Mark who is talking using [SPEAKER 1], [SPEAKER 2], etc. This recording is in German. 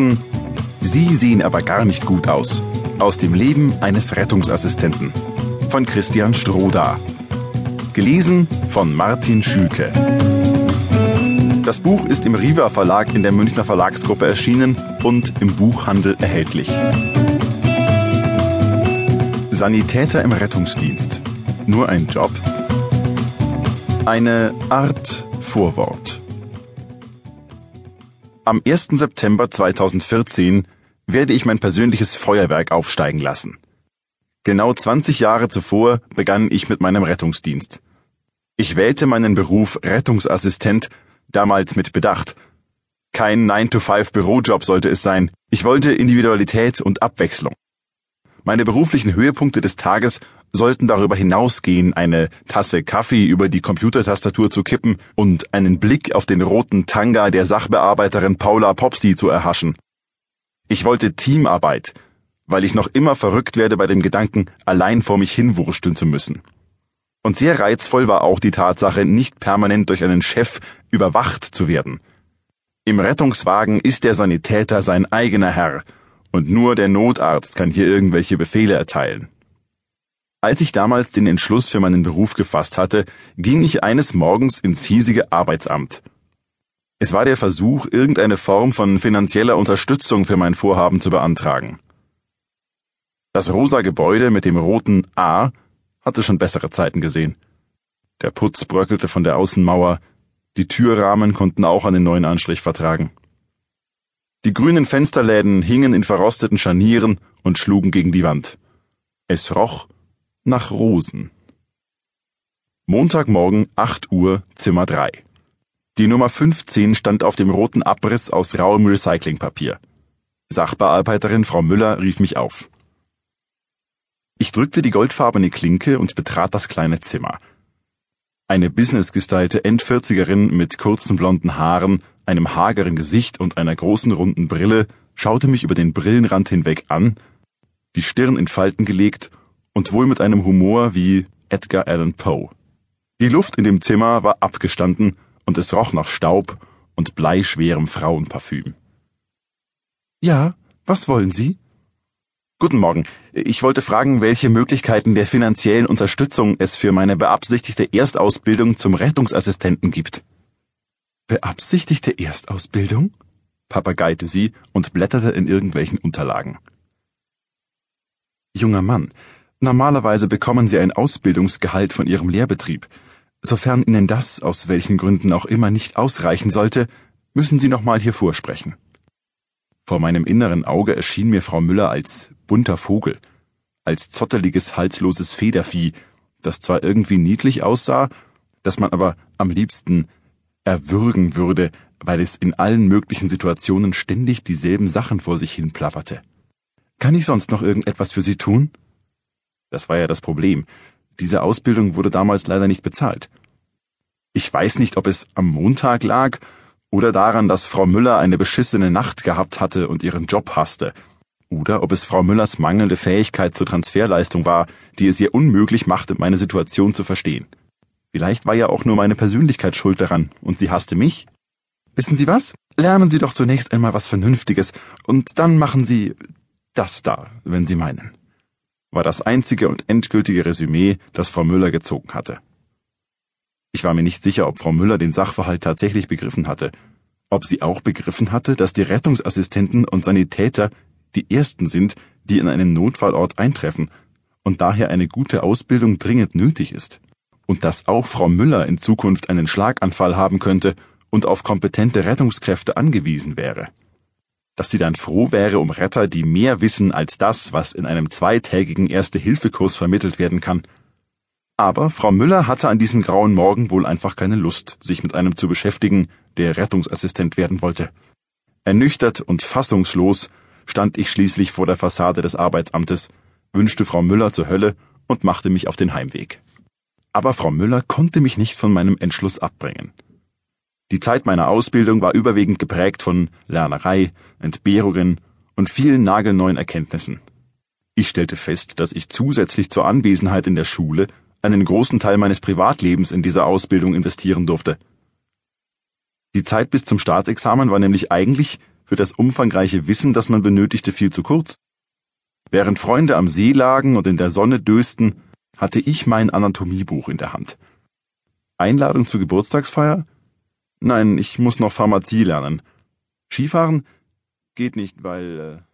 [SPEAKER 1] hören Sie sehen aber gar nicht gut aus. Aus dem Leben eines Rettungsassistenten von Christian Stroda. Gelesen von Martin Schülke. Das Buch ist im Riva Verlag in der Münchner Verlagsgruppe erschienen und im Buchhandel erhältlich. Sanitäter im Rettungsdienst. Nur ein Job? Eine Art Vorwort. Am 1. September 2014 werde ich mein persönliches Feuerwerk aufsteigen lassen. Genau 20 Jahre zuvor begann ich mit meinem Rettungsdienst. Ich wählte meinen Beruf Rettungsassistent, damals mit Bedacht. Kein 9-to-5 Bürojob sollte es sein. Ich wollte Individualität und Abwechslung. Meine beruflichen Höhepunkte des Tages sollten darüber hinausgehen, eine Tasse Kaffee über die Computertastatur zu kippen und einen Blick auf den roten Tanga der Sachbearbeiterin Paula Popsi zu erhaschen. Ich wollte Teamarbeit, weil ich noch immer verrückt werde bei dem Gedanken, allein vor mich hinwursteln zu müssen. Und sehr reizvoll war auch die Tatsache, nicht permanent durch einen Chef überwacht zu werden. Im Rettungswagen ist der Sanitäter sein eigener Herr und nur der Notarzt kann hier irgendwelche Befehle erteilen. Als ich damals den Entschluss für meinen Beruf gefasst hatte, ging ich eines Morgens ins hiesige Arbeitsamt. Es war der Versuch, irgendeine Form von finanzieller Unterstützung für mein Vorhaben zu beantragen. Das rosa Gebäude mit dem roten A hatte schon bessere Zeiten gesehen. Der Putz bröckelte von der Außenmauer, die Türrahmen konnten auch einen neuen Anstrich vertragen. Die grünen Fensterläden hingen in verrosteten Scharnieren und schlugen gegen die Wand. Es roch nach Rosen. Montagmorgen 8 Uhr, Zimmer 3. Die Nummer 15 stand auf dem roten Abriss aus rauem Recyclingpapier. Sachbearbeiterin Frau Müller rief mich auf. Ich drückte die goldfarbene Klinke und betrat das kleine Zimmer. Eine businessgestylte Endvierzigerin mit kurzen blonden Haaren einem hageren Gesicht und einer großen runden Brille, schaute mich über den Brillenrand hinweg an, die Stirn in Falten gelegt und wohl mit einem Humor wie Edgar Allan Poe. Die Luft in dem Zimmer war abgestanden und es roch nach Staub und bleischwerem Frauenparfüm. Ja, was wollen Sie? Guten Morgen. Ich wollte fragen, welche Möglichkeiten der finanziellen Unterstützung es für meine beabsichtigte Erstausbildung zum Rettungsassistenten gibt. Beabsichtigte Erstausbildung? papageite sie und blätterte in irgendwelchen Unterlagen. Junger Mann, normalerweise bekommen Sie ein Ausbildungsgehalt von Ihrem Lehrbetrieb. Sofern Ihnen das aus welchen Gründen auch immer nicht ausreichen sollte, müssen Sie nochmal hier vorsprechen. Vor meinem inneren Auge erschien mir Frau Müller als bunter Vogel, als zotteliges, halsloses Federvieh, das zwar irgendwie niedlich aussah, das man aber am liebsten erwürgen würde, weil es in allen möglichen Situationen ständig dieselben Sachen vor sich hin plapperte. Kann ich sonst noch irgendetwas für Sie tun? Das war ja das Problem. Diese Ausbildung wurde damals leider nicht bezahlt. Ich weiß nicht, ob es am Montag lag oder daran, dass Frau Müller eine beschissene Nacht gehabt hatte und ihren Job hasste, oder ob es Frau Müllers mangelnde Fähigkeit zur Transferleistung war, die es ihr unmöglich machte, meine Situation zu verstehen. Vielleicht war ja auch nur meine Persönlichkeit schuld daran und sie hasste mich. Wissen Sie was? Lernen Sie doch zunächst einmal was Vernünftiges und dann machen Sie das da, wenn Sie meinen. War das einzige und endgültige Resümee, das Frau Müller gezogen hatte. Ich war mir nicht sicher, ob Frau Müller den Sachverhalt tatsächlich begriffen hatte, ob sie auch begriffen hatte, dass die Rettungsassistenten und Sanitäter die ersten sind, die in einem Notfallort eintreffen und daher eine gute Ausbildung dringend nötig ist und dass auch Frau Müller in Zukunft einen Schlaganfall haben könnte und auf kompetente Rettungskräfte angewiesen wäre. Dass sie dann froh wäre um Retter, die mehr wissen als das, was in einem zweitägigen Erste-Hilfe-Kurs vermittelt werden kann. Aber Frau Müller hatte an diesem grauen Morgen wohl einfach keine Lust, sich mit einem zu beschäftigen, der Rettungsassistent werden wollte. Ernüchtert und fassungslos stand ich schließlich vor der Fassade des Arbeitsamtes, wünschte Frau Müller zur Hölle und machte mich auf den Heimweg. Aber Frau Müller konnte mich nicht von meinem Entschluss abbringen. Die Zeit meiner Ausbildung war überwiegend geprägt von Lernerei, Entbehrungen und vielen nagelneuen Erkenntnissen. Ich stellte fest, dass ich zusätzlich zur Anwesenheit in der Schule einen großen Teil meines Privatlebens in diese Ausbildung investieren durfte. Die Zeit bis zum Staatsexamen war nämlich eigentlich für das umfangreiche Wissen, das man benötigte, viel zu kurz. Während Freunde am See lagen und in der Sonne dösten, hatte ich mein Anatomiebuch in der Hand. Einladung zur Geburtstagsfeier? Nein, ich muss noch Pharmazie lernen. Skifahren geht nicht, weil. Äh